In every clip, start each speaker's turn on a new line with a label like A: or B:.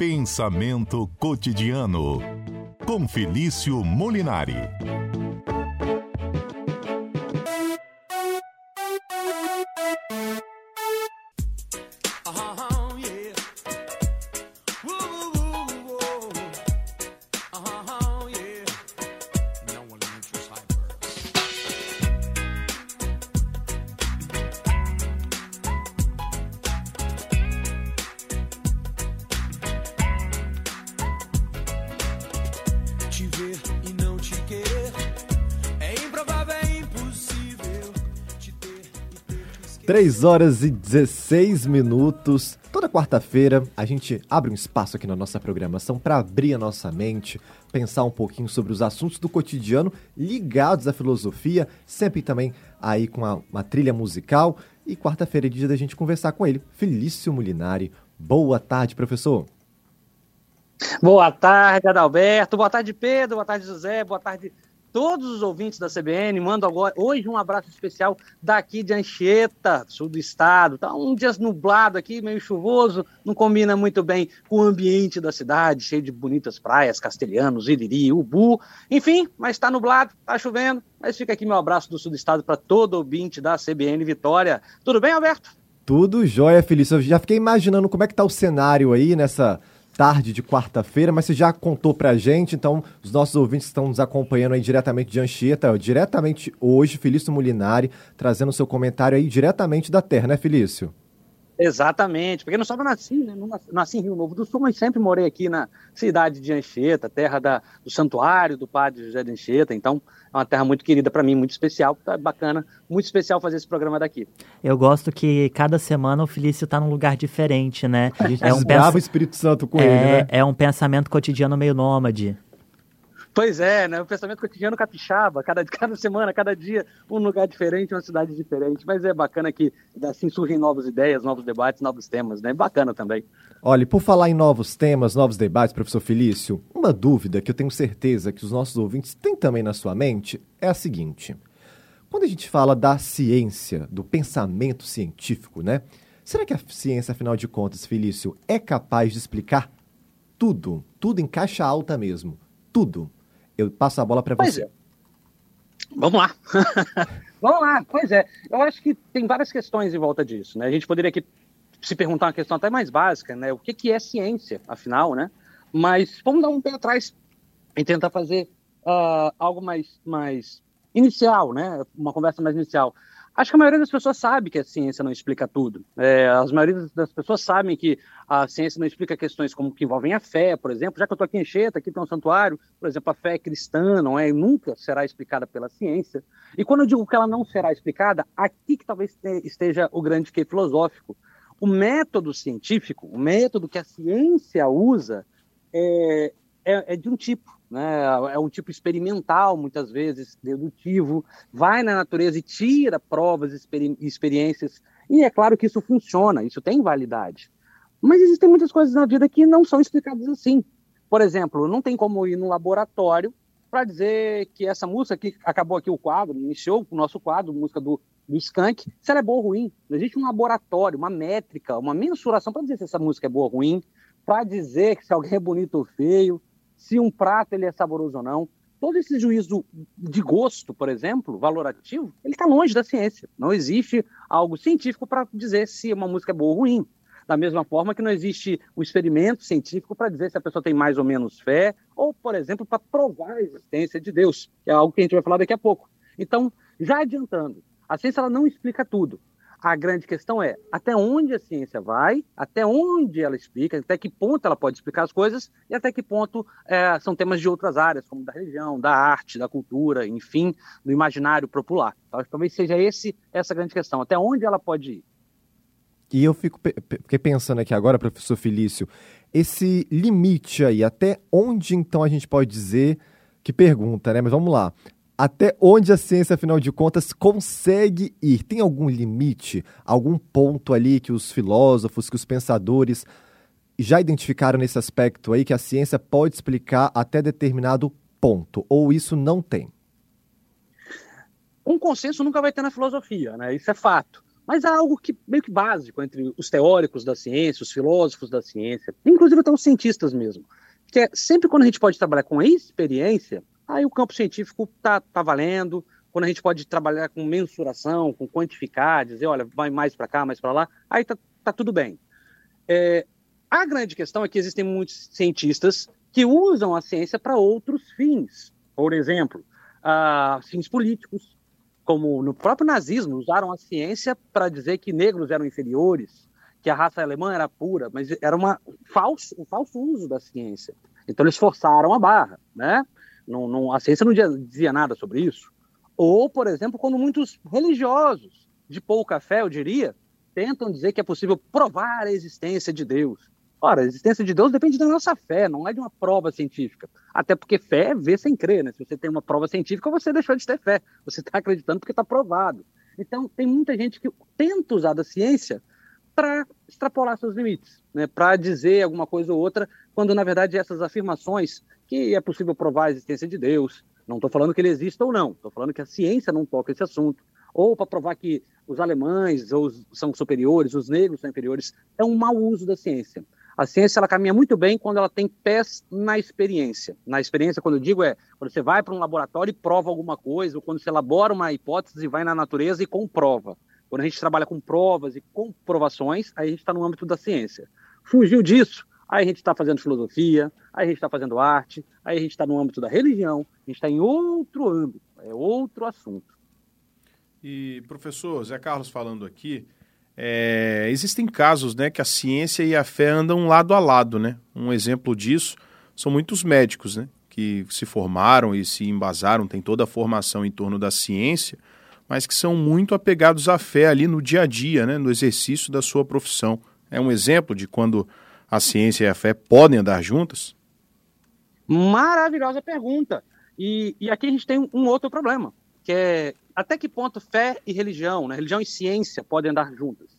A: Pensamento cotidiano com Felício Molinari.
B: 3 horas e 16 minutos. Toda quarta-feira a gente abre um espaço aqui na nossa programação para abrir a nossa mente, pensar um pouquinho sobre os assuntos do cotidiano ligados à filosofia, sempre também aí com a- uma trilha musical. E quarta-feira é dia da gente conversar com ele, Felício Molinari. Boa tarde, professor.
C: Boa tarde, Adalberto. Boa tarde, Pedro. Boa tarde, José. Boa tarde, todos os ouvintes da CBN. Mando agora, hoje um abraço especial daqui de Anchieta, sul do estado. Tá um dia nublado aqui, meio chuvoso, não combina muito bem com o ambiente da cidade, cheio de bonitas praias, castelhanos, Iriri, Ubu. Enfim, mas está nublado, está chovendo. Mas fica aqui meu abraço do sul do estado para todo ouvinte da CBN Vitória. Tudo bem, Alberto?
B: Tudo jóia, Felício. Eu já fiquei imaginando como é que tá o cenário aí nessa tarde de quarta-feira, mas você já contou pra gente, então os nossos ouvintes estão nos acompanhando aí diretamente de Anchieta, diretamente hoje, Felício Molinari, trazendo o seu comentário aí diretamente da terra, né, Felício?
C: Exatamente, porque não só eu nasci, né? Não nasci, nasci em Rio Novo do Sul, mas sempre morei aqui na cidade de Anchieta, terra da, do santuário do padre José de Anchieta, então é uma terra muito querida para mim, muito especial, tá bacana, muito especial fazer esse programa daqui.
D: Eu gosto que cada semana o Felício tá num lugar diferente, né?
B: A gente
D: É um,
B: o
D: pens...
B: Espírito Santo com
D: é,
B: ele, né?
D: é um pensamento cotidiano meio nômade.
C: Pois é, né? O pensamento cotidiano capixaba, cada, cada semana, cada dia, um lugar diferente, uma cidade diferente, mas é bacana que assim surgem novas ideias, novos debates, novos temas, né? Bacana também.
B: Olha, por falar em novos temas, novos debates, professor Felício, uma dúvida que eu tenho certeza que os nossos ouvintes têm também na sua mente é a seguinte. Quando a gente fala da ciência, do pensamento científico, né? Será que a ciência, afinal de contas, Felício, é capaz de explicar tudo? Tudo em caixa alta mesmo. Tudo. Eu passo a bola para você.
C: é. Vamos lá. Vamos lá, pois é. Eu acho que tem várias questões em volta disso, né? A gente poderia aqui se perguntar uma questão até mais básica, né? O que, que é ciência, afinal, né? Mas vamos dar um pé atrás e tentar fazer ah, algo mais, mais inicial, né? Uma conversa mais inicial. Acho que a maioria das pessoas sabe que a ciência não explica tudo. É, as maioria das pessoas sabem que a ciência não explica questões como que envolvem a fé, por exemplo. Já que eu estou aqui em Xeta, aqui tem um santuário, por exemplo, a fé cristã não é, nunca será explicada pela ciência. E quando eu digo que ela não será explicada, aqui que talvez esteja o grande que filosófico. O método científico, o método que a ciência usa, é, é, é de um tipo, né? É um tipo experimental, muitas vezes, dedutivo, vai na natureza e tira provas, experi experiências, e é claro que isso funciona, isso tem validade. Mas existem muitas coisas na vida que não são explicadas assim. Por exemplo, não tem como ir no laboratório para dizer que essa música que acabou aqui o quadro, iniciou o nosso quadro, música do, do Skank, se ela é boa ou ruim. Não existe um laboratório, uma métrica, uma mensuração para dizer se essa música é boa ou ruim, para dizer que se alguém é bonito ou feio, se um prato ele é saboroso ou não. Todo esse juízo de gosto, por exemplo, valorativo, ele está longe da ciência. Não existe algo científico para dizer se uma música é boa ou ruim. Da mesma forma que não existe um experimento científico para dizer se a pessoa tem mais ou menos fé, ou, por exemplo, para provar a existência de Deus, que é algo que a gente vai falar daqui a pouco. Então, já adiantando, a ciência ela não explica tudo. A grande questão é até onde a ciência vai, até onde ela explica, até que ponto ela pode explicar as coisas e até que ponto é, são temas de outras áreas, como da religião, da arte, da cultura, enfim, do imaginário popular. Então, talvez seja esse essa grande questão, até onde ela pode ir.
B: E eu fico fiquei pensando aqui agora, professor Felício, esse limite aí, até onde então a gente pode dizer que pergunta, né? Mas vamos lá. Até onde a ciência, afinal de contas, consegue ir? Tem algum limite, algum ponto ali que os filósofos, que os pensadores já identificaram nesse aspecto aí que a ciência pode explicar até determinado ponto? Ou isso não tem?
C: Um consenso nunca vai ter na filosofia, né? Isso é fato. Mas há algo que meio que básico entre os teóricos da ciência, os filósofos da ciência, inclusive até os cientistas mesmo, que é sempre quando a gente pode trabalhar com experiência, aí o campo científico tá, tá valendo, quando a gente pode trabalhar com mensuração, com quantificar, dizer, olha, vai mais para cá, mais para lá, aí tá, tá tudo bem. É, a grande questão é que existem muitos cientistas que usam a ciência para outros fins. Por exemplo, uh, fins políticos, como no próprio nazismo, usaram a ciência para dizer que negros eram inferiores, que a raça alemã era pura, mas era uma falso, um falso uso da ciência. Então eles forçaram a barra, né? Não, não, a ciência não dizia nada sobre isso. Ou, por exemplo, quando muitos religiosos de pouca fé, eu diria, tentam dizer que é possível provar a existência de Deus. Ora, a existência de Deus depende da nossa fé, não é de uma prova científica. Até porque fé é ver sem crer, né? Se você tem uma prova científica, você deixou de ter fé. Você está acreditando porque está provado. Então, tem muita gente que tenta usar da ciência para extrapolar seus limites, né? para dizer alguma coisa ou outra, quando na verdade essas afirmações que é possível provar a existência de Deus, não estou falando que ele exista ou não, estou falando que a ciência não toca esse assunto, ou para provar que os alemães ou são superiores, os negros são inferiores, é um mau uso da ciência. A ciência ela caminha muito bem quando ela tem pés na experiência. Na experiência, quando eu digo, é quando você vai para um laboratório e prova alguma coisa, ou quando você elabora uma hipótese e vai na natureza e comprova. Quando a gente trabalha com provas e comprovações, aí a gente está no âmbito da ciência. Fugiu disso, aí a gente está fazendo filosofia, aí a gente está fazendo arte, aí a gente está no âmbito da religião, a gente está em outro âmbito, é outro assunto.
E: E, professor, Zé Carlos falando aqui, é, existem casos né, que a ciência e a fé andam lado a lado. Né? Um exemplo disso são muitos médicos né, que se formaram e se embasaram, têm toda a formação em torno da ciência, mas que são muito apegados à fé ali no dia a dia, né, no exercício da sua profissão. É um exemplo de quando a ciência e a fé podem andar juntas?
C: Maravilhosa pergunta. E, e aqui a gente tem um outro problema, que é até que ponto fé e religião, né, religião e ciência podem andar juntas?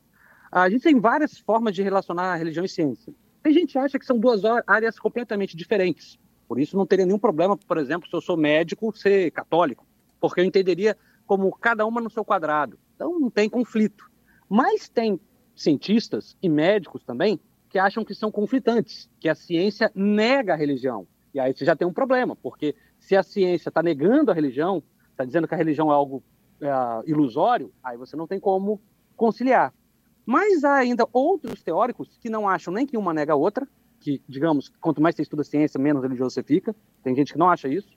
C: A gente tem várias formas de relacionar religião e ciência. Tem gente que acha que são duas áreas completamente diferentes. Por isso não teria nenhum problema, por exemplo, se eu sou médico, ser católico, porque eu entenderia como cada uma no seu quadrado. Então não tem conflito. Mas tem cientistas e médicos também que acham que são conflitantes, que a ciência nega a religião. E aí você já tem um problema, porque se a ciência está negando a religião, está dizendo que a religião é algo é, ilusório, aí você não tem como conciliar. Mas há ainda outros teóricos que não acham nem que uma nega a outra, que, digamos, quanto mais você estuda ciência, menos religioso você fica. Tem gente que não acha isso.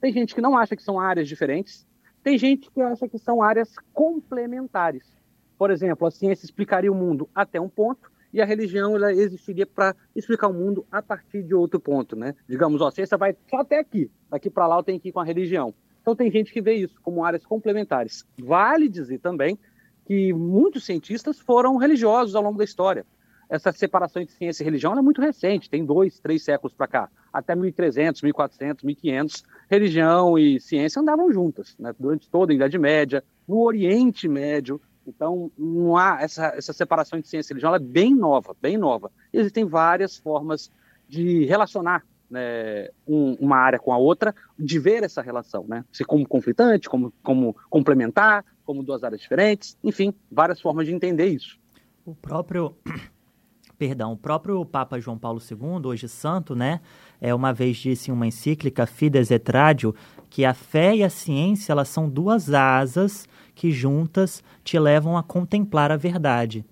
C: Tem gente que não acha que são áreas diferentes. Tem gente que acha que são áreas complementares. Por exemplo, a ciência explicaria o mundo até um ponto e a religião ela existiria para explicar o mundo a partir de outro ponto, né? Digamos, ó, a ciência vai só até aqui, daqui para lá eu tenho que ir com a religião. Então tem gente que vê isso como áreas complementares. Vale dizer também que muitos cientistas foram religiosos ao longo da história. Essa separação entre ciência e religião é muito recente, tem dois, três séculos para cá. Até 1300, 1400, 1500, religião e ciência andavam juntas, né? durante toda a Idade Média, no Oriente Médio. Então, não há essa, essa separação entre ciência e religião, ela é bem nova, bem nova. Existem várias formas de relacionar né, um, uma área com a outra, de ver essa relação, né? Se como conflitante, como, como complementar, como duas áreas diferentes, enfim, várias formas de entender isso.
D: O próprio perdão, o próprio Papa João Paulo II, hoje santo, né, é uma vez disse em uma encíclica Fides et Radio que a fé e a ciência elas são duas asas que juntas te levam a contemplar a verdade.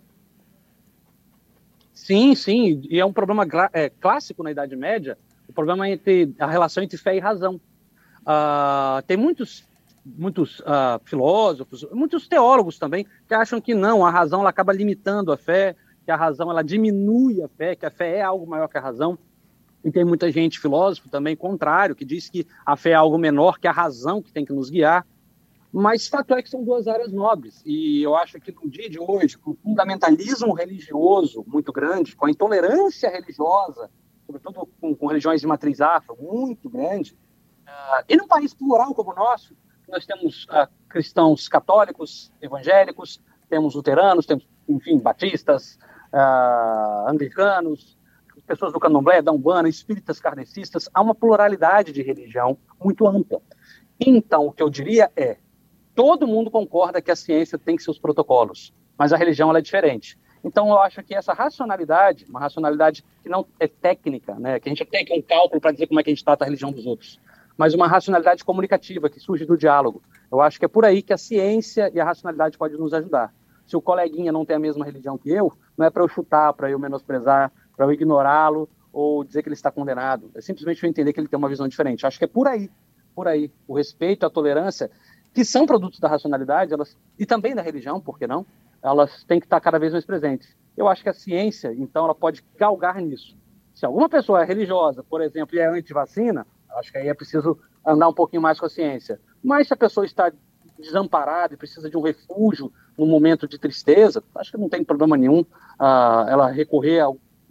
C: Sim, sim, e é um problema é, clássico na Idade Média o problema entre a relação entre fé e razão. Uh, tem muitos muitos uh, filósofos, muitos teólogos também que acham que não, a razão ela acaba limitando a fé, que a razão ela diminui a fé, que a fé é algo maior que a razão. E tem muita gente filósofo também contrário que diz que a fé é algo menor que a razão que tem que nos guiar. Mas fato é que são duas áreas nobres. E eu acho que no dia de hoje, com o fundamentalismo religioso muito grande, com a intolerância religiosa sobretudo com, com religiões de matriz afro, muito grande. Uh, e num país plural como o nosso, nós temos uh, cristãos católicos, evangélicos, temos luteranos, temos, enfim, batistas, uh, anglicanos, pessoas do candomblé, da umbanda, espíritas kardecistas, há uma pluralidade de religião muito ampla. Então, o que eu diria é, todo mundo concorda que a ciência tem seus protocolos. mas a religião é diferente. Então, eu acho que essa racionalidade, uma racionalidade que não é técnica, né, que a gente tem aqui um cálculo para dizer como é que a gente trata a religião dos outros, mas uma racionalidade comunicativa que surge do diálogo. Eu acho que é por aí que a ciência e a racionalidade podem nos ajudar. Se o coleguinha não tem a mesma religião que eu, não é para eu chutar, para eu menosprezar, para eu ignorá-lo ou dizer que ele está condenado. É simplesmente eu entender que ele tem uma visão diferente. Acho que é por aí, por aí. O respeito, a tolerância, que são produtos da racionalidade, elas e também da religião, por que não? elas têm que estar cada vez mais presentes. Eu acho que a ciência, então, ela pode galgar nisso. Se alguma pessoa é religiosa, por exemplo, e é anti-vacina, acho que aí é preciso andar um pouquinho mais com a ciência. Mas se a pessoa está desamparada e precisa de um refúgio num momento de tristeza, acho que não tem problema nenhum uh, ela recorrer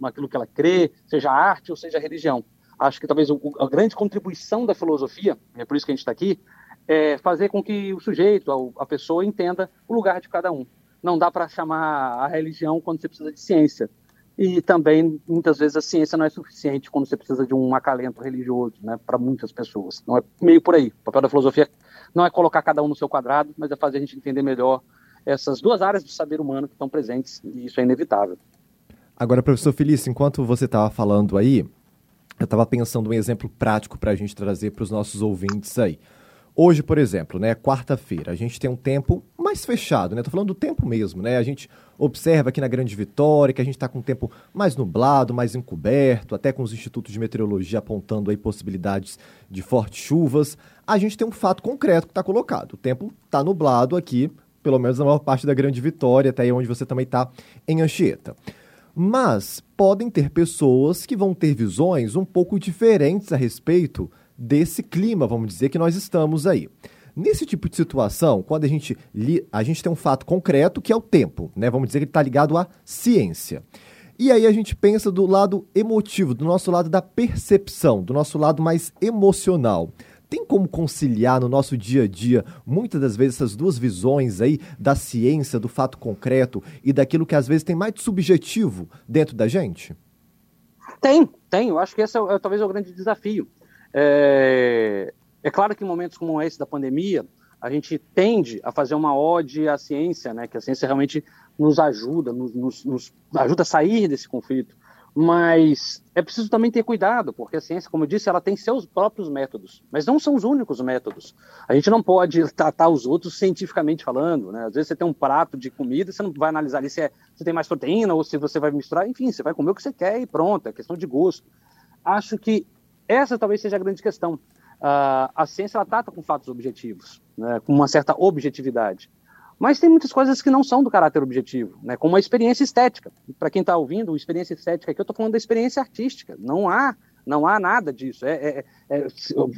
C: àquilo que ela crê, seja arte ou seja religião. Acho que talvez a grande contribuição da filosofia, é por isso que a gente está aqui, é fazer com que o sujeito, a pessoa, entenda o lugar de cada um não dá para chamar a religião quando você precisa de ciência. E também, muitas vezes, a ciência não é suficiente quando você precisa de um acalento religioso, né, para muitas pessoas. Não é meio por aí. O papel da filosofia não é colocar cada um no seu quadrado, mas é fazer a gente entender melhor essas duas áreas do saber humano que estão presentes, e isso é inevitável.
B: Agora, professor Felício, enquanto você estava falando aí, eu estava pensando um exemplo prático para a gente trazer para os nossos ouvintes aí. Hoje, por exemplo, né, quarta-feira, a gente tem um tempo mais fechado, né? Tô falando do tempo mesmo, né? A gente observa aqui na Grande Vitória que a gente está com um tempo mais nublado, mais encoberto, até com os institutos de meteorologia apontando aí possibilidades de fortes chuvas. A gente tem um fato concreto que está colocado. O tempo está nublado aqui, pelo menos na maior parte da Grande Vitória, até aí onde você também está em Anchieta. Mas podem ter pessoas que vão ter visões um pouco diferentes a respeito desse clima, vamos dizer, que nós estamos aí. Nesse tipo de situação, quando a gente, li, a gente tem um fato concreto que é o tempo, né? Vamos dizer que ele está ligado à ciência. E aí a gente pensa do lado emotivo, do nosso lado da percepção, do nosso lado mais emocional. Tem como conciliar no nosso dia a dia, muitas das vezes, essas duas visões aí da ciência, do fato concreto e daquilo que às vezes tem mais de subjetivo dentro da gente?
C: Tem, tem. Eu acho que esse é, é talvez é o grande desafio. É, é claro que em momentos como esse da pandemia, a gente tende a fazer uma ode à ciência, né? Que a ciência realmente nos ajuda, nos, nos, nos, ajuda a sair desse conflito. Mas é preciso também ter cuidado, porque a ciência, como eu disse, ela tem seus próprios métodos, mas não são os únicos métodos. A gente não pode tratar os outros cientificamente falando, né? Às vezes você tem um prato de comida, você não vai analisar ali se, é, se tem mais proteína ou se você vai misturar, enfim, você vai comer o que você quer e pronto, é questão de gosto. Acho que essa talvez seja a grande questão. Uh, a ciência ela trata com fatos objetivos, né, com uma certa objetividade. Mas tem muitas coisas que não são do caráter objetivo, né, como a experiência estética. Para quem está ouvindo, a experiência estética aqui, eu estou falando da experiência artística. Não há, não há nada disso. É, é, é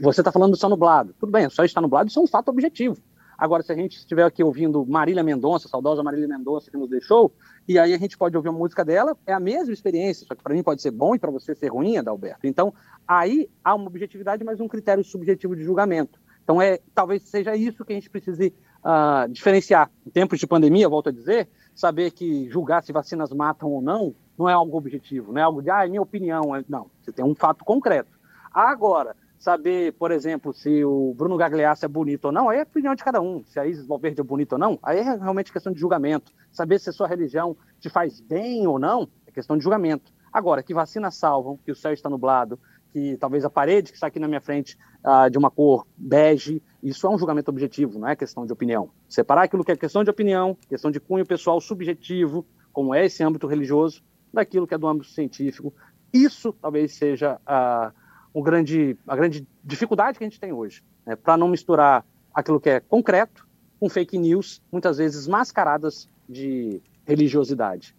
C: você está falando do céu nublado. Tudo bem, céu está nublado, isso é um fato objetivo. Agora, se a gente estiver aqui ouvindo Marília Mendonça, saudosa Marília Mendonça, que nos deixou, e aí a gente pode ouvir uma música dela, é a mesma experiência, só que para mim pode ser bom e para você ser ruim, Adalberto. Então, aí há uma objetividade, mas um critério subjetivo de julgamento. Então, é, talvez seja isso que a gente precise uh, diferenciar. Em tempos de pandemia, volto a dizer, saber que julgar se vacinas matam ou não não é algo objetivo, não é algo de, ah, é minha opinião. É, não, você tem um fato concreto. Agora, saber, por exemplo, se o Bruno Gagliasso é bonito ou não, aí é a opinião de cada um. Se a Isis Valverde é bonita ou não, aí é realmente questão de julgamento. Saber se a sua religião te faz bem ou não, é questão de julgamento. Agora, que vacinas salvam, que o céu está nublado, que talvez a parede que está aqui na minha frente uh, de uma cor bege, isso é um julgamento objetivo, não é questão de opinião. Separar aquilo que é questão de opinião, questão de cunho pessoal subjetivo, como é esse âmbito religioso, daquilo que é do âmbito científico, isso talvez seja a uh, o grande, a grande dificuldade que a gente tem hoje, né, para não misturar aquilo que é concreto com fake news, muitas vezes mascaradas de religiosidade.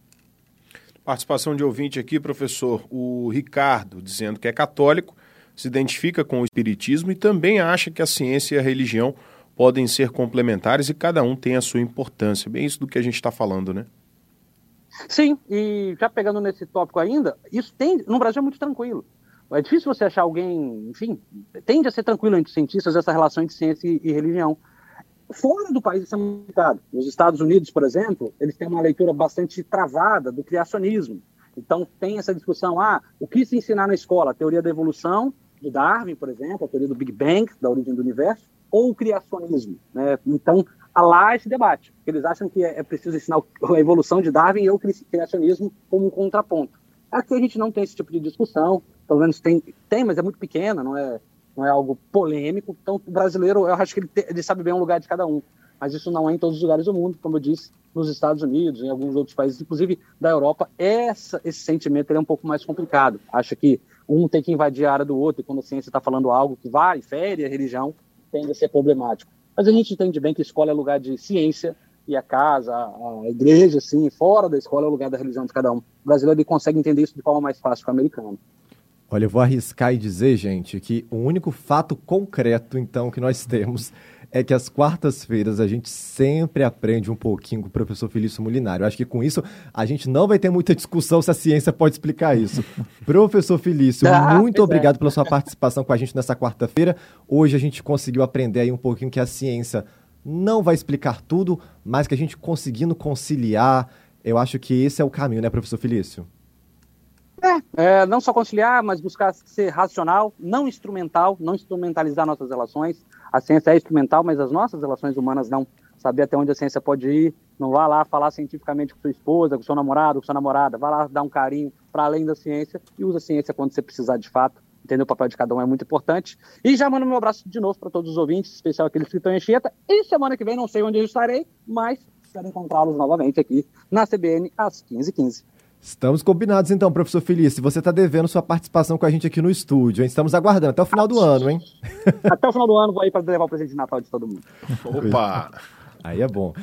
E: Participação de ouvinte aqui, professor, o Ricardo, dizendo que é católico, se identifica com o espiritismo e também acha que a ciência e a religião podem ser complementares e cada um tem a sua importância. Bem isso do que a gente está falando, né?
C: Sim, e já pegando nesse tópico ainda, isso tem no Brasil é muito tranquilo. É difícil você achar alguém, enfim, tende a ser tranquilo entre cientistas essa relação entre ciência e, e religião. Fora do país isso é muito complicado. Nos Estados Unidos, por exemplo, eles têm uma leitura bastante travada do criacionismo. Então tem essa discussão, ah, o que se ensinar na escola? A teoria da evolução, do Darwin, por exemplo, a teoria do Big Bang, da origem do universo, ou o criacionismo. Né? Então lá esse debate. Eles acham que é, é preciso ensinar a evolução de Darwin e o criacionismo como um contraponto. Aqui a gente não tem esse tipo de discussão, pelo menos tem, tem mas é muito pequena, não é, não é algo polêmico. Então, o brasileiro, eu acho que ele, te, ele sabe bem o lugar de cada um. Mas isso não é em todos os lugares do mundo, como eu disse, nos Estados Unidos, em alguns outros países, inclusive da Europa, essa, esse sentimento é um pouco mais complicado. Acha que um tem que invadir a área do outro, e quando a ciência está falando algo que vai, fere a religião, tende a ser problemático. Mas a gente entende bem que escola é lugar de ciência, e a casa, a, igreja, assim, fora da escola é o lugar da religião de cada um. O brasileiro ele consegue entender isso de forma mais fácil que o americano.
B: Olha, eu vou arriscar e dizer, gente, que o único fato concreto, então, que nós temos é que às quartas-feiras a gente sempre aprende um pouquinho com o professor Felício Molinari. Eu acho que com isso a gente não vai ter muita discussão se a ciência pode explicar isso. professor Felício, ah, muito obrigado é. pela sua participação com a gente nessa quarta-feira. Hoje a gente conseguiu aprender aí um pouquinho que a ciência não vai explicar tudo, mas que a gente conseguindo conciliar, eu acho que esse é o caminho, né, professor Felício?
C: É, é, não só conciliar, mas buscar ser racional, não instrumental, não instrumentalizar nossas relações. A ciência é instrumental, mas as nossas relações humanas não. Saber até onde a ciência pode ir. Não vá lá falar cientificamente com sua esposa, com seu namorado, com sua namorada. Vá lá dar um carinho para além da ciência e usa a ciência quando você precisar de fato. Entender o papel de cada um é muito importante. E já mando meu abraço de novo para todos os ouvintes, especial aqueles que estão em Anchieta. E semana que vem não sei onde eu estarei, mas espero encontrá-los novamente aqui na CBN às 15h15.
B: Estamos combinados então, professor Felício. Você está devendo sua participação com a gente aqui no estúdio, hein? Estamos aguardando até o final do ano, hein?
C: Até o final do ano vou aí para levar o presente de Natal de todo mundo.
E: Opa!
B: Aí é bom.